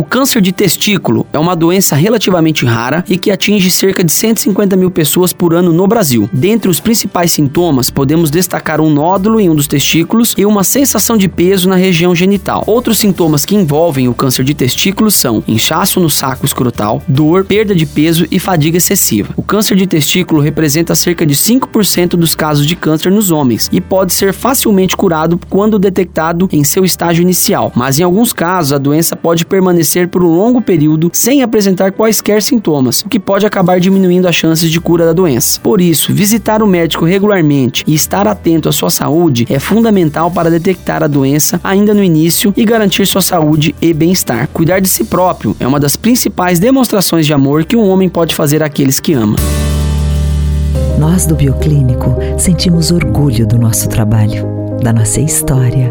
O câncer de testículo é uma doença relativamente rara e que atinge cerca de 150 mil pessoas por ano no Brasil. Dentre os principais sintomas, podemos destacar um nódulo em um dos testículos e uma sensação de peso na região genital. Outros sintomas que envolvem o câncer de testículo são inchaço no saco escrotal, dor, perda de peso e fadiga excessiva. O câncer de testículo representa cerca de 5% dos casos de câncer nos homens e pode ser facilmente curado quando detectado em seu estágio inicial, mas em alguns casos a doença pode permanecer permanecer por um longo período sem apresentar quaisquer sintomas, o que pode acabar diminuindo as chances de cura da doença. Por isso, visitar o médico regularmente e estar atento à sua saúde é fundamental para detectar a doença ainda no início e garantir sua saúde e bem-estar. Cuidar de si próprio é uma das principais demonstrações de amor que um homem pode fazer àqueles que ama. Nós do Bioclínico sentimos orgulho do nosso trabalho, da nossa história